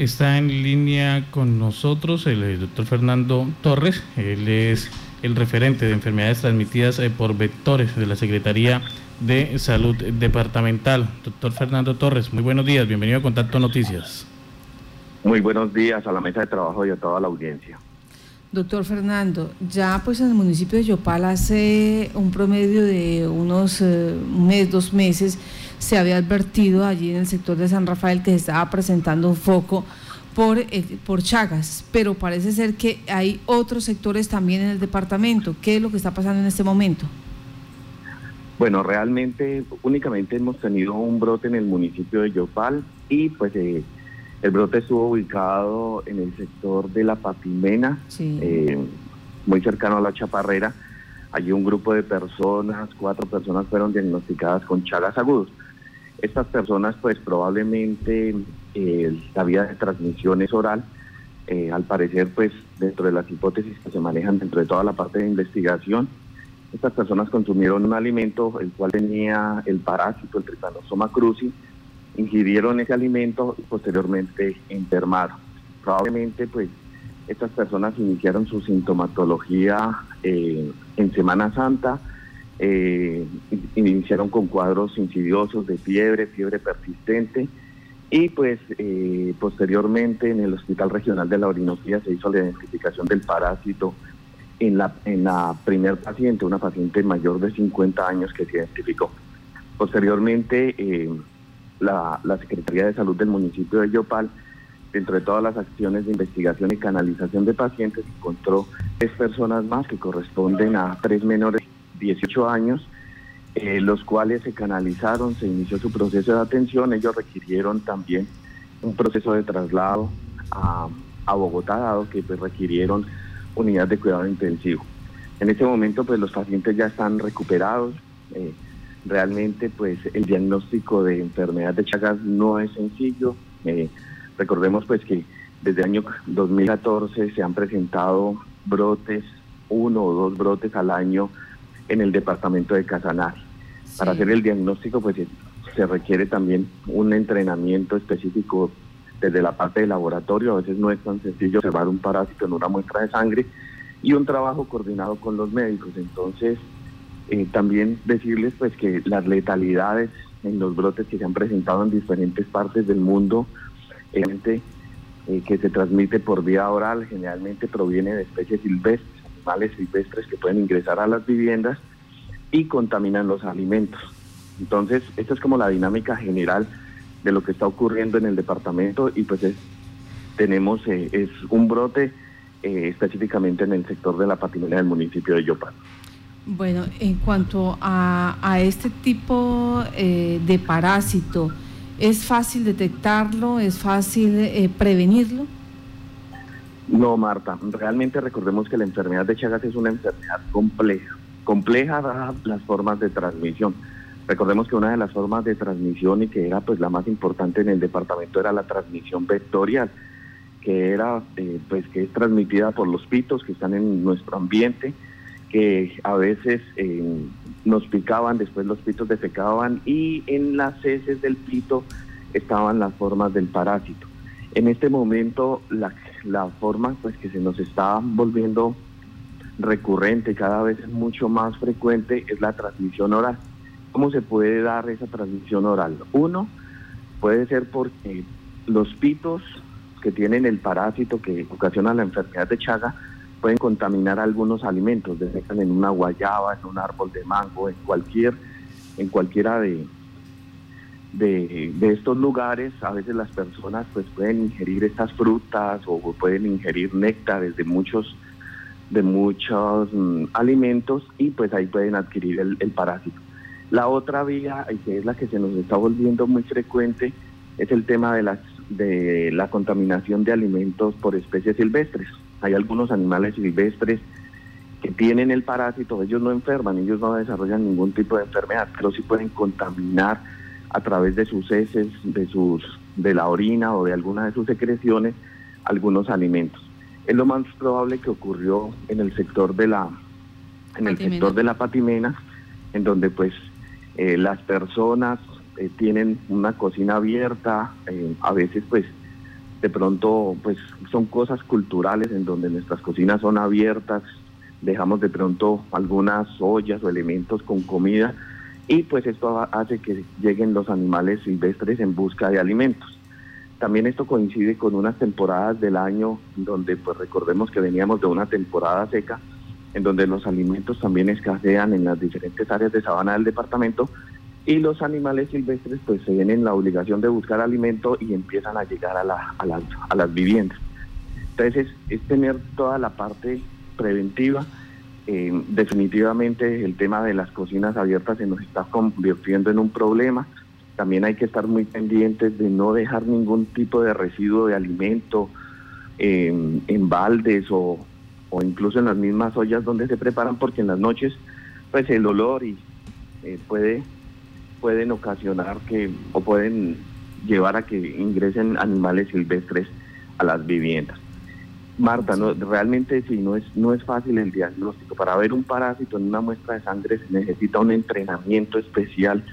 Está en línea con nosotros el, doctor Fernando Torres. Él es el referente de enfermedades transmitidas eh, por vectores de la Secretaría de Salud Departamental. Doctor Fernando Torres, muy buenos días. Bienvenido a Contacto Noticias. Muy buenos días a la mesa de trabajo y a toda la audiencia. Doctor Fernando, ya pues en el municipio de Yopal hace un promedio de unos eh, un mes, dos meses, se había advertido allí en el sector de San Rafael que se estaba presentando un foco por, eh, por Chagas, pero parece ser que hay otros sectores también en el departamento. ¿Qué es lo que está pasando en este momento? Bueno, realmente únicamente hemos tenido un brote en el municipio de Yopal y pues eh, el brote estuvo ubicado en el sector de la Papimena, eh, muy cercano a la Chaparrera. Allí un grupo de personas, cuatro personas fueron diagnosticadas con chagas agudos. Estas personas pues probablemente eh, la vía de transmisión es oral. Eh, al parecer pues dentro de las hipótesis que se manejan dentro de toda la parte de investigación, estas personas consumieron un alimento el cual tenía el parásito, el Trypanosoma cruzi, ingirieron ese alimento y posteriormente enfermaron. Probablemente pues estas personas iniciaron su sintomatología eh, en Semana Santa, eh, iniciaron con cuadros insidiosos de fiebre, fiebre persistente y pues eh, posteriormente en el Hospital Regional de la Orinoquía se hizo la identificación del parásito en la, en la primer paciente, una paciente mayor de 50 años que se identificó. Posteriormente la, Secretaría de Salud del municipio de Yopal, dentro de todas las acciones de investigación y canalización de pacientes, encontró tres personas más que corresponden a tres menores 18 años, eh, los cuales se canalizaron, se inició su proceso de atención, ellos requirieron también un proceso de traslado a, Bogotá, dado que pues, requirieron unidades de cuidado intensivo. En este momento, pues los pacientes ya están recuperados. Eh, realmente pues el diagnóstico de enfermedad de Chagas no es sencillo. Eh, recordemos pues que desde el año 2014 se han presentado brotes, uno o dos brotes al año en el departamento de Casanare. Para hacer el diagnóstico pues se requiere también un entrenamiento específico desde la parte del laboratorio, a veces no es tan sencillo observar un parásito en una muestra de sangre y un trabajo coordinado con los médicos. Entonces, eh, también decirles pues que las letalidades en los brotes que se han presentado en diferentes partes del mundo, eh, que se transmite por vía oral, generalmente proviene de especies silvestres, animales silvestres que pueden ingresar a las viviendas y contaminan los alimentos. Entonces, esta es como la dinámica general de lo que está ocurriendo en el departamento y pues es, tenemos eh, es un brote eh, específicamente en el sector de la patinera del municipio de Yopal. Bueno, en cuanto a, este tipo eh, de parásito, ¿es fácil detectarlo? ¿Es fácil eh, prevenirlo? No, Marta. Realmente recordemos que la enfermedad de Chagas es una enfermedad compleja. Compleja las formas de transmisión. Recordemos que una de las formas de transmisión y que era pues la más importante en el departamento era la transmisión vectorial, que era eh, pues que es transmitida por los pitos que están en nuestro ambiente que a veces eh, nos picaban, después los pitos defecaban y en las heces del pito estaban las formas del parásito. En este momento la, la forma pues que se nos está volviendo recurrente, cada vez mucho más frecuente, es la transmisión oral. ¿Cómo se puede dar esa transmisión oral? Uno, puede ser porque los pitos que tienen el parásito que ocasiona la enfermedad de Chaga pueden contaminar algunos alimentos, dejan en una guayaba, en un árbol de mango, en cualquier, en cualquiera de, de, estos lugares, a veces las personas pues pueden ingerir estas frutas o pueden ingerir néctares de muchos de muchos mm, alimentos y pues ahí pueden adquirir el, parásito. La otra vía, que es la que se nos está volviendo muy frecuente, es el tema de, las, de la contaminación de alimentos por especies silvestres. Hay algunos animales silvestres que tienen el parásito, ellos no enferman, ellos no desarrollan ningún tipo de enfermedad, pero sí pueden contaminar a través de sus heces, de sus de la orina o de alguna de sus secreciones algunos alimentos. Es lo más probable que ocurrió en el sector de la en el sector de la patimena, en donde pues eh, las personas eh, tienen una cocina abierta, eh, a veces pues de pronto pues son cosas culturales en donde nuestras cocinas son abiertas, dejamos de pronto algunas ollas o elementos con comida y pues esto hace que lleguen los animales silvestres en busca de alimentos. También esto coincide con unas temporadas del año donde pues recordemos que veníamos de una temporada seca en donde los alimentos también escasean en las diferentes áreas de sabana del departamento y los animales silvestres pues se ven en la obligación de buscar alimento y empiezan a llegar a, la, a, las, a las viviendas. Entonces es, tener toda la parte preventiva. Eh, definitivamente el tema de las cocinas abiertas se nos está convirtiendo en un problema. También hay que estar muy pendientes de no dejar ningún tipo de residuo de alimento en baldes o, o, incluso en las mismas ollas donde se preparan porque en las noches pues el olor y eh, puede pueden ocasionar que o pueden llevar a que ingresen animales silvestres a las viviendas. Marta, realmente sí, no es, no es fácil el diagnóstico. Para ver un parásito en una muestra de sangre se necesita un entrenamiento especial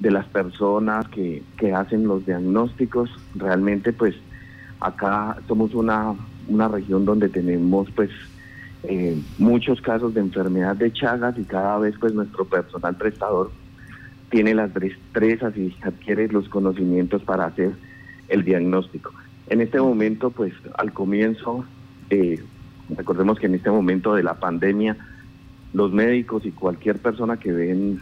de las personas que, que hacen los diagnósticos. Realmente, pues, acá somos una, una región donde tenemos, pues, eh, muchos casos de enfermedad de Chagas y cada vez, pues, nuestro personal prestador tiene las destrezas y adquiere los conocimientos para hacer el diagnóstico. En este momento, pues al comienzo, eh, recordemos que en este momento de la pandemia, los médicos y cualquier persona que ven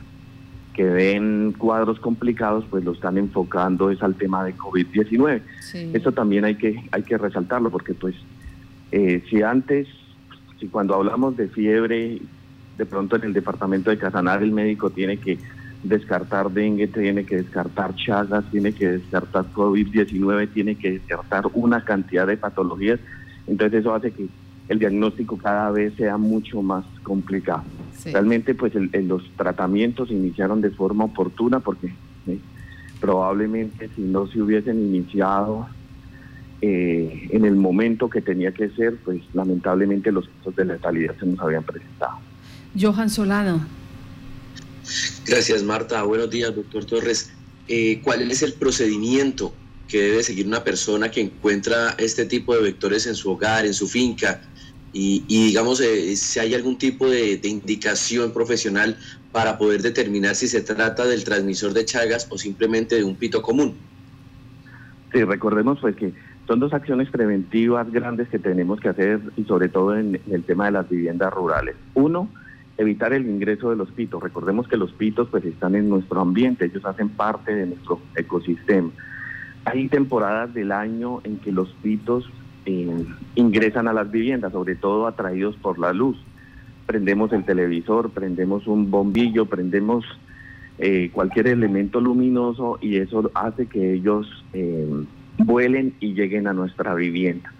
que ven cuadros complicados, pues lo están enfocando es al tema de COVID-19. Eso también hay que hay que resaltarlo porque pues eh, si antes, si cuando hablamos de fiebre, de pronto en el departamento de Casanar el médico tiene que descartar dengue, tiene que descartar chagas, tiene que descartar COVID-19, tiene que descartar una cantidad de patologías. Entonces eso hace que el diagnóstico cada vez sea mucho más complicado. Realmente pues los tratamientos se iniciaron de forma oportuna porque probablemente si no se hubiesen iniciado eh, en el momento que tenía que ser, pues lamentablemente los casos de letalidad se nos habían presentado. Johan Solano. Gracias, Marta. Buenos días, doctor Torres. Eh, ¿Cuál es el procedimiento que debe seguir una persona que encuentra este tipo de vectores en su hogar, en su finca? Y, digamos, eh, si hay algún tipo de, indicación profesional para poder determinar si se trata del transmisor de Chagas o simplemente de un pito común. Sí, recordemos pues que son dos acciones preventivas grandes que tenemos que hacer y sobre todo en el tema de las viviendas rurales. Uno, evitar el ingreso de los pitos. Recordemos que los pitos pues están en nuestro ambiente, ellos hacen parte de nuestro ecosistema. Hay temporadas del año en que los pitos eh, ingresan a las viviendas, sobre todo atraídos por la luz. Prendemos el televisor, prendemos un bombillo, prendemos eh, cualquier elemento luminoso y eso hace que ellos eh, vuelen y lleguen a nuestra vivienda.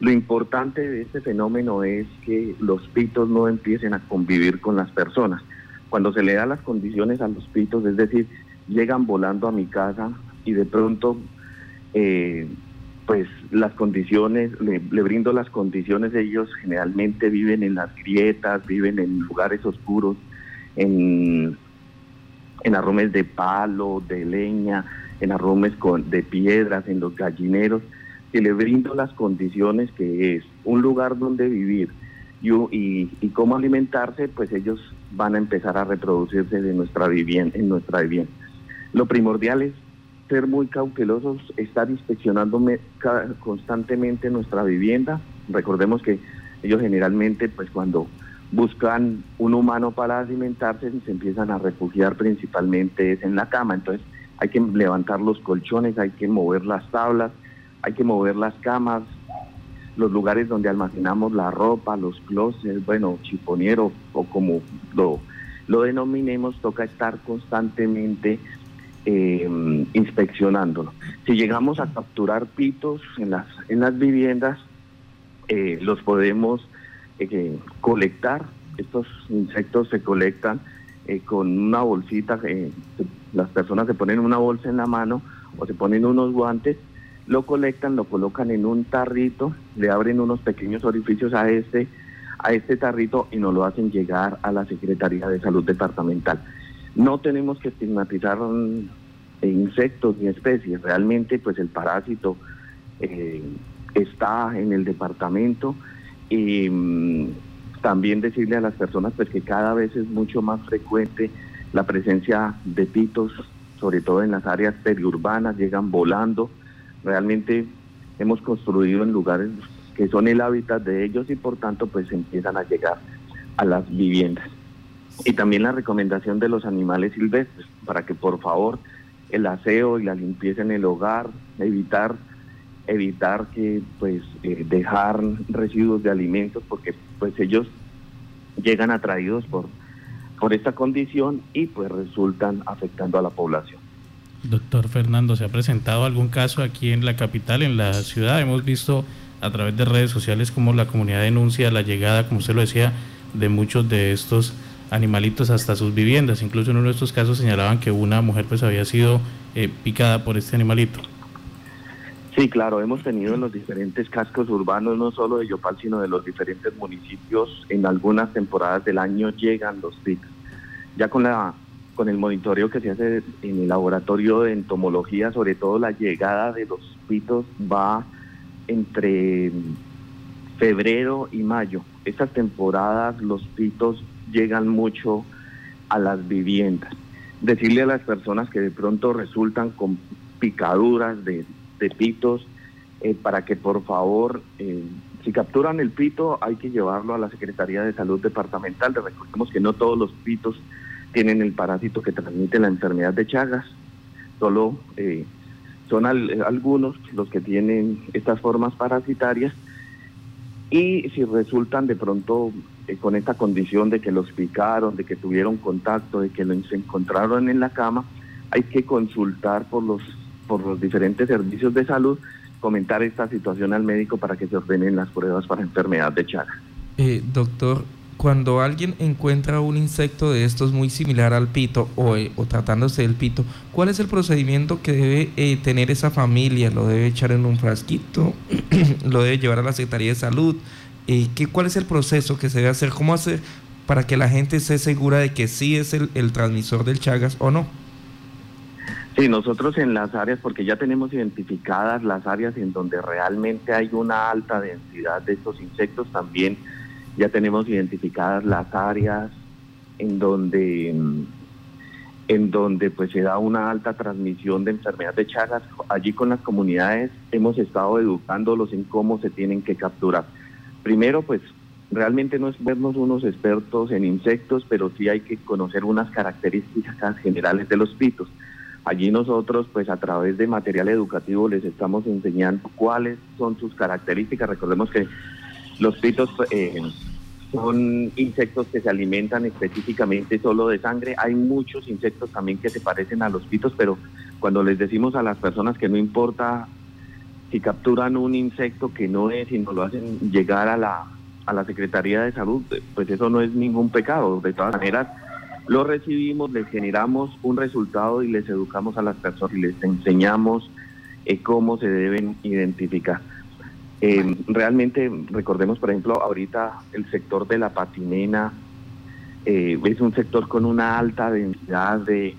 Lo importante de este fenómeno es que los pitos no empiecen a convivir con las personas. Cuando se le da las condiciones a los pitos, es decir, llegan volando a mi casa y de pronto, eh, pues las condiciones, le, brindo las condiciones, ellos generalmente viven en las grietas, viven en lugares oscuros, en, en de palo, de leña, en arromes con, de piedras, en los gallineros que le brindo las condiciones que es un lugar donde vivir y, y, cómo alimentarse, pues ellos van a empezar a reproducirse de nuestra vivienda, en nuestra vivienda. Lo primordial es ser muy cautelosos, estar inspeccionando constantemente nuestra vivienda. Recordemos que ellos generalmente, pues cuando buscan un humano para alimentarse, se empiezan a refugiar principalmente en la cama. Entonces hay que levantar los colchones, hay que mover las tablas, hay que mover las camas, los lugares donde almacenamos la ropa, los closets, bueno, chiponero o como lo, lo denominemos, toca estar constantemente eh, inspeccionándolo. Si llegamos a capturar pitos en las, en las viviendas, eh, los podemos eh, colectar. Estos insectos se colectan con una bolsita, las personas se ponen una bolsa en la mano o se ponen unos guantes lo colectan, lo colocan en un tarrito, le abren unos pequeños orificios a este, a este tarrito y nos lo hacen llegar a la Secretaría de Salud Departamental. No tenemos que estigmatizar mm, insectos ni especies, realmente pues el parásito eh, está en el departamento y mm, también decirle a las personas pues que cada vez es mucho más frecuente la presencia de pitos, sobre todo en las áreas periurbanas, llegan volando. Realmente hemos construido en lugares que son el hábitat de ellos y por tanto pues empiezan a llegar a las viviendas. Y también la recomendación de los animales silvestres para que por favor el aseo y la limpieza en el hogar, evitar evitar que pues eh, dejar residuos de alimentos porque pues ellos llegan atraídos por por esta condición y pues resultan afectando a la población. Doctor Fernando, ¿se ha presentado algún caso aquí en la capital, en la ciudad? Hemos visto a través de redes sociales cómo la comunidad denuncia la llegada, como usted lo decía, de muchos de estos animalitos hasta sus viviendas. Incluso en uno de estos casos señalaban que una mujer pues había sido eh, picada por este animalito. Sí, claro, hemos tenido en los diferentes cascos urbanos, no solo de Yopal, sino de los diferentes municipios, en algunas temporadas del año llegan los pics. Ya con la con el monitoreo que se hace en el laboratorio de entomología, sobre todo la llegada de los pitos va entre febrero y mayo. Estas temporadas los pitos llegan mucho a las viviendas. Decirle a las personas que de pronto resultan con picaduras de, pitos, eh, para que por favor, eh, si capturan el pito, hay que llevarlo a la Secretaría de Salud Departamental. Recordemos que no todos los pitos tienen el parásito que transmite la enfermedad de Chagas, solo eh, son algunos los que tienen estas formas parasitarias y si resultan de pronto con esta condición de que los picaron, de que tuvieron contacto, de que los encontraron en la cama, hay que consultar por los por los diferentes servicios de salud, comentar esta situación al médico para que se ordenen las pruebas para enfermedad de Chagas. Eh, doctor, cuando alguien encuentra un insecto de estos muy similar al pito o, eh, tratándose del pito, ¿cuál es el procedimiento que debe eh, tener esa familia? ¿Lo debe echar en un frasquito? ¿Lo debe llevar a la Secretaría de Salud? ¿qué, ¿Cuál es el proceso que se debe hacer? ¿Cómo hacer para que la gente esté segura de que sí es el transmisor del Chagas o no? Sí, nosotros en las áreas, porque ya tenemos identificadas las áreas en donde realmente hay una alta densidad de estos insectos, también ya tenemos identificadas las áreas en donde en donde pues se da una alta transmisión de enfermedad de Chagas. Allí con las comunidades hemos estado educándolos en cómo se tienen que capturar. Primero, pues realmente no es vernos unos expertos en insectos, pero sí hay que conocer unas características generales de los pitos. Allí nosotros, pues a través de material educativo, les estamos enseñando cuáles son sus características. Recordemos que los pitos eh, son insectos que se alimentan específicamente solo de sangre. Hay muchos insectos también que se parecen a los pitos, pero cuando les decimos a las personas que no importa si capturan un insecto que no es y nos lo hacen llegar a la, a la Secretaría de Salud, pues eso no es ningún pecado. De todas maneras, lo recibimos, les generamos un resultado y les educamos a las personas y les enseñamos eh, cómo se deben identificar. Eh, realmente, recordemos, por ejemplo, ahorita el sector de la patimena eh, es un sector con una alta densidad de,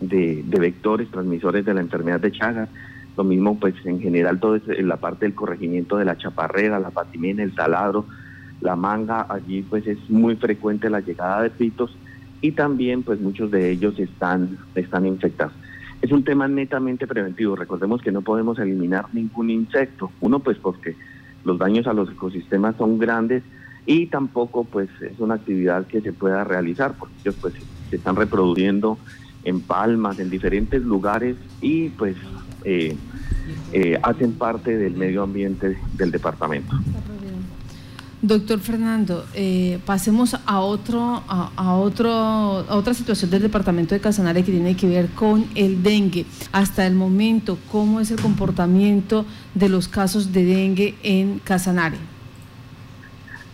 de, vectores transmisores de la enfermedad de Chagas. Lo mismo, pues en general, todo en la parte del corregimiento de la chaparrera, la patimena, el taladro, la manga, allí pues es muy frecuente la llegada de pitos y también pues muchos de ellos están, están infectados. Es un tema netamente preventivo. Recordemos que no podemos eliminar ningún insecto. Uno pues porque los daños a los ecosistemas son grandes y tampoco pues es una actividad que se pueda realizar porque ellos pues se están reproduciendo en palmas, en diferentes lugares y pues eh, eh, hacen parte del medio ambiente del departamento. Doctor Fernando, eh, pasemos a otro, a, otro, a otra situación del departamento de Casanare que tiene que ver con el dengue. Hasta el momento, ¿cómo es el comportamiento de los casos de dengue en Casanare?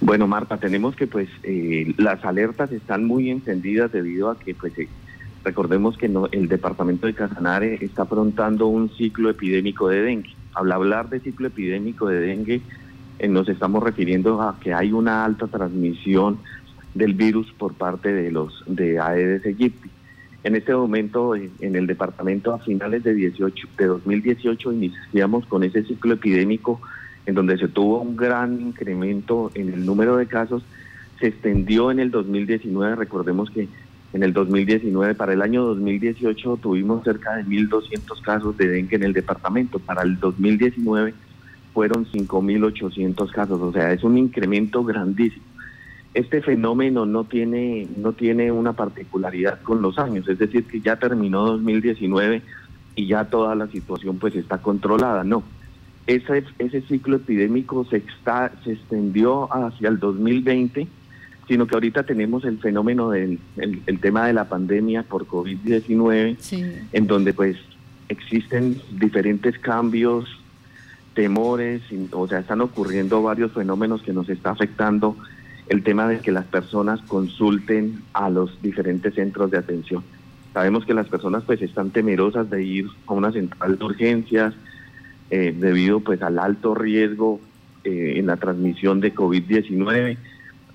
Bueno, Marta, tenemos que pues eh, las alertas están muy encendidas debido a que pues eh, recordemos que el departamento de Casanare está afrontando un ciclo epidémico de dengue. Al hablar de ciclo epidémico de dengue, eh, nos estamos refiriendo a que hay una alta transmisión del virus por parte de los de Aedes aegypti. En este momento, en el departamento a finales de, 18, de 2018 iniciamos con ese ciclo epidémico en donde se tuvo un gran incremento en el número de casos, se extendió en el 2019, recordemos que en el 2019, para el año 2018 tuvimos cerca de 1.200 casos de dengue en el departamento, para el 2019 fueron 5.800 casos, o sea, es un incremento grandísimo. Este fenómeno no tiene, no tiene una particularidad con los años, es decir, que ya terminó 2019 y ya toda la situación pues está controlada, no ese, ese ciclo epidémico se, está, se extendió hacia el 2020, sino que ahorita tenemos el fenómeno del el, tema de la pandemia por COVID-19, en donde pues existen diferentes cambios, temores, o sea, están ocurriendo varios fenómenos que nos está afectando el tema de que las personas consulten a los diferentes centros de atención. Sabemos que las personas pues están temerosas de ir a una central de urgencias, eh, debido pues al alto riesgo eh, en la transmisión de COVID-19.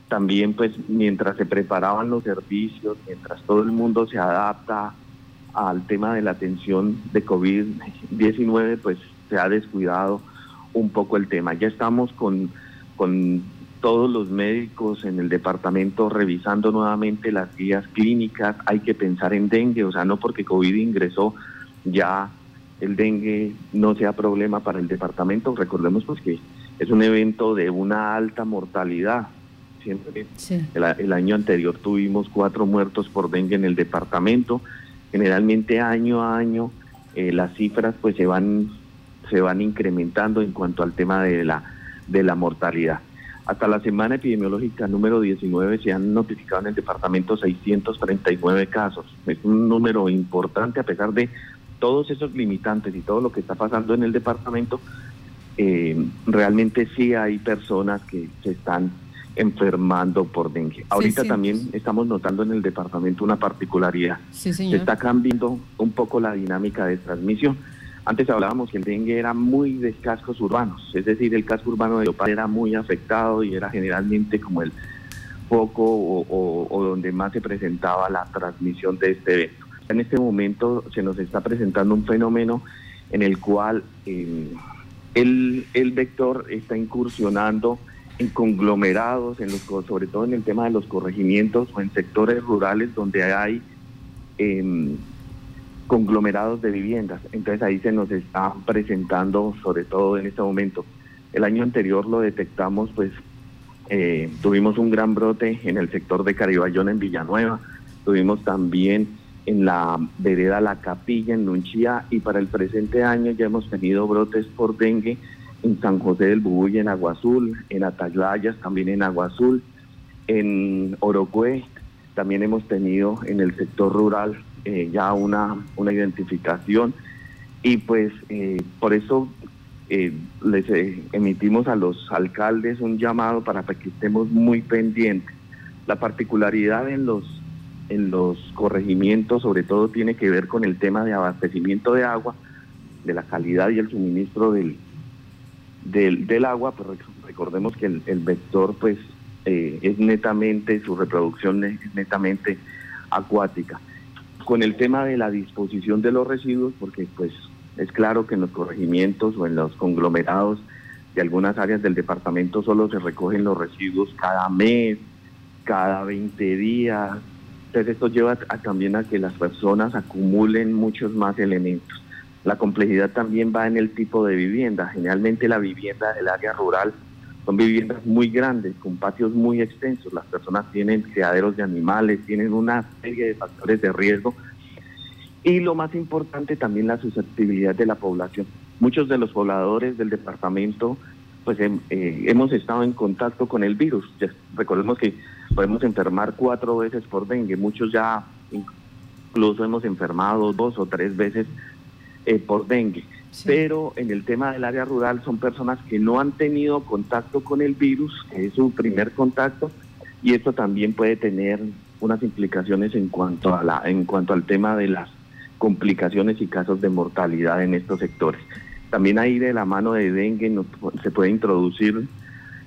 También pues mientras se preparaban los servicios, mientras todo el mundo se adapta al tema de la atención de COVID-19, pues se ha descuidado un poco el tema. Ya estamos con, con todos los médicos en el departamento revisando nuevamente las guías clínicas. Hay que pensar en dengue, o sea, no porque COVID ingresó ya el dengue no sea problema para el departamento. Recordemos pues que es un evento de una alta mortalidad. Siempre el, año anterior tuvimos cuatro muertos por dengue en el departamento. Generalmente año a año eh, las cifras pues se van se van incrementando en cuanto al tema de la de la mortalidad. Hasta la semana epidemiológica número 19 se han notificado en el departamento 639 casos. Es un número importante a pesar de todos esos limitantes y todo lo que está pasando en el departamento, eh, realmente sí hay personas que se están enfermando por dengue. Ahorita también estamos notando en el departamento una particularidad. se está cambiando un poco la dinámica de transmisión. Antes hablábamos que el dengue era muy de cascos urbanos, es decir, el casco urbano de Yopal era muy afectado y era generalmente como el foco o donde más se presentaba la transmisión de este evento. En este momento se nos está presentando un fenómeno en el cual eh, el, el, vector está incursionando en conglomerados, en los, sobre todo en el tema de los corregimientos o en sectores rurales donde hay em, conglomerados de viviendas. Entonces ahí se nos está presentando, sobre todo en este momento. El año anterior lo detectamos, pues eh, tuvimos un gran brote en el sector de Caribayón en Villanueva, tuvimos también en la vereda La Capilla, en Nunchía, y para el presente año ya hemos tenido brotes por dengue en San José del Bubuy, en Agua Azul, en Ataglayas, también en Agua Azul, en Orocue, también hemos tenido en el sector rural eh, ya una, una identificación, y pues eh, por eso eh, les emitimos a los alcaldes un llamado para que estemos muy pendientes. La particularidad en los en los corregimientos, sobre todo tiene que ver con el tema de abastecimiento de agua, de la calidad y el suministro del, del, agua, pero recordemos que el, vector pues es netamente, su reproducción es netamente acuática. Con el tema de la disposición de los residuos, porque pues es claro que en los corregimientos o en los conglomerados de algunas áreas del departamento solo se recogen los residuos cada mes, cada 20 días, entonces esto lleva también a que las personas acumulen muchos más elementos. La complejidad también va en el tipo de vivienda. Generalmente la vivienda del área rural son viviendas muy grandes, con patios muy extensos. Las personas tienen criaderos de animales, tienen una serie de factores de riesgo. Y lo más importante también la susceptibilidad de la población. Muchos de los pobladores del departamento pues eh, hemos estado en contacto con el virus. recordemos que podemos enfermar cuatro veces por dengue, muchos ya incluso hemos enfermado dos o tres veces eh, por dengue. Pero en el tema del área rural son personas que no han tenido contacto con el virus, que es su primer contacto, y esto también puede tener unas implicaciones en cuanto a la en cuanto al tema de las complicaciones y casos de mortalidad en estos sectores. También ahí de la mano de dengue se puede introducir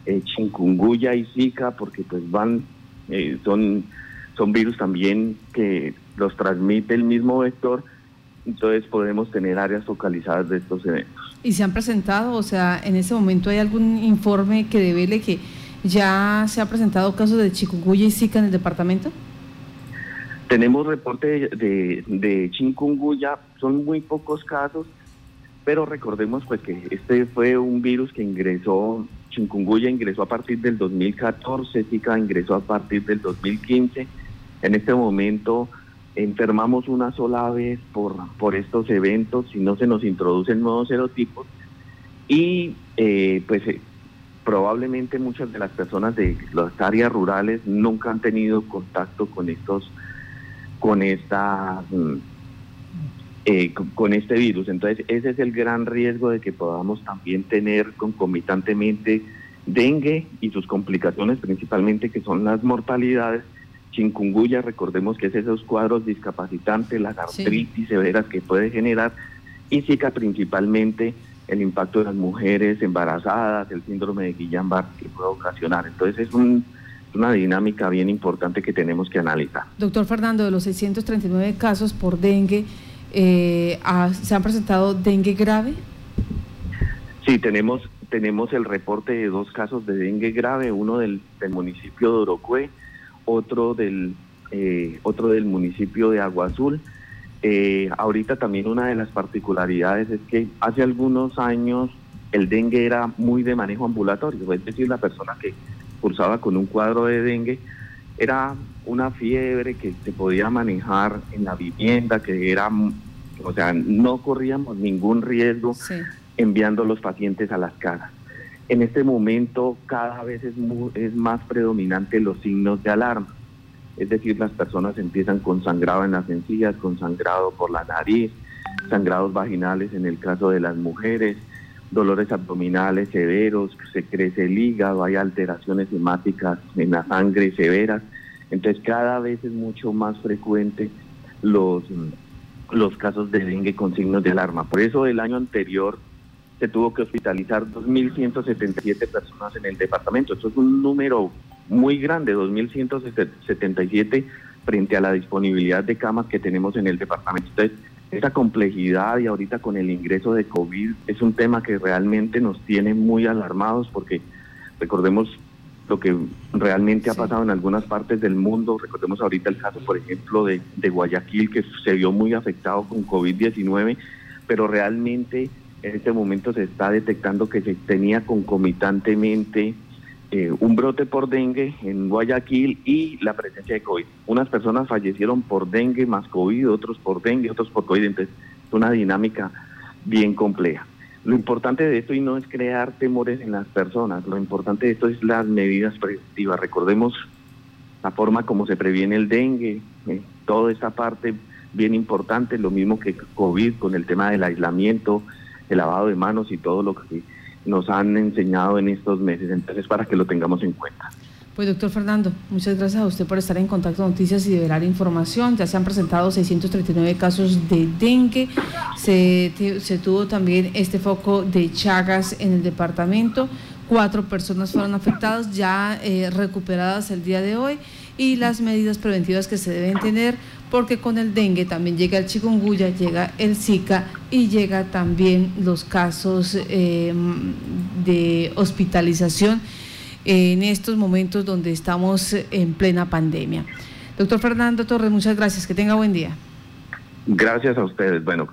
eh, y zika porque pues van, eh, son son virus también que los transmite el mismo vector, entonces podemos tener áreas focalizadas de estos eventos. ¿Y se han presentado, o sea, en ese momento hay algún informe que revele que ya se ha presentado casos de chikungunya y zika en el departamento? Tenemos reporte de, de chikungunya, son muy pocos casos, pero recordemos pues que este fue un virus que ingresó, chikungunya ingresó a partir del 2014, Zika ingresó a partir del 2015. En este momento enfermamos una sola vez por, por estos eventos, si no se nos introducen nuevos serotipos y eh, pues eh, probablemente muchas de las personas de las áreas rurales nunca han tenido contacto con estos con esta mm, eh, con, este virus. Entonces, ese es el gran riesgo de que podamos también tener concomitantemente dengue y sus complicaciones, principalmente que son las mortalidades. Chikungunya, recordemos que es esos cuadros discapacitantes, las artritis severas que puede generar, y Zika principalmente el impacto de las mujeres embarazadas, el síndrome de Guillain-Barré que puede ocasionar. Entonces es un una dinámica bien importante que tenemos que analizar. Doctor Fernando, de los 639 casos por dengue, eh, ¿se han presentado dengue grave? Sí, tenemos tenemos el reporte de dos casos de dengue grave, uno del, municipio de Orocue, otro del eh, otro del municipio de Agua Azul. Eh, ahorita también una de las particularidades es que hace algunos años el dengue era muy de manejo ambulatorio, es decir, la persona que cursaba con un cuadro de dengue, era una fiebre que se podía manejar en la vivienda, que era, o sea, no corríamos ningún riesgo enviando los pacientes a las casas. En este momento cada vez es, es más predominante los signos de alarma, es decir, las personas empiezan con sangrado en las encías, con sangrado por la nariz, sangrados vaginales en el caso de las mujeres, dolores abdominales severos, se crece el hígado, hay alteraciones hemáticas en la sangre severas. Entonces cada vez es mucho más frecuente los, los casos de dengue con signos de alarma. Por eso el año anterior se tuvo que hospitalizar 2.177 personas en el departamento. Esto es un número muy grande, 2.177 frente a la disponibilidad de camas que tenemos en el departamento. Entonces, esa complejidad y ahorita con el ingreso de COVID es un tema que realmente nos tiene muy alarmados porque recordemos lo que realmente ha pasado en algunas partes del mundo. Recordemos ahorita el caso, por ejemplo, de, de Guayaquil, que se vio muy afectado con COVID-19, pero realmente en este momento se está detectando que se tenía concomitantemente eh, un brote por dengue en Guayaquil y la presencia de COVID. Unas personas fallecieron por dengue más COVID, otros por dengue, otros por COVID. Entonces, es una dinámica bien compleja. Lo importante de esto y no es crear temores en las personas, lo importante de esto es las medidas preventivas. Recordemos la forma como se previene el dengue, eh, toda esta parte bien importante, lo mismo que COVID con el tema del aislamiento, el lavado de manos y todo lo que nos han enseñado en estos meses. Entonces, para que lo tengamos en cuenta. Pues doctor Fernando, muchas gracias a usted por estar en contacto con Noticias y de velar información. Ya se han presentado 639 casos de dengue. Se, se tuvo también este foco de Chagas en el departamento. Cuatro personas fueron afectadas, ya eh, recuperadas el día de hoy. Y las medidas preventivas que se deben tener porque con el dengue también llega el chikungunya, llega el Zika y llega también los casos em, de hospitalización en estos momentos donde estamos en plena pandemia. Doctor Fernando Torres, muchas gracias, que tenga buen día. Gracias a ustedes. Bueno,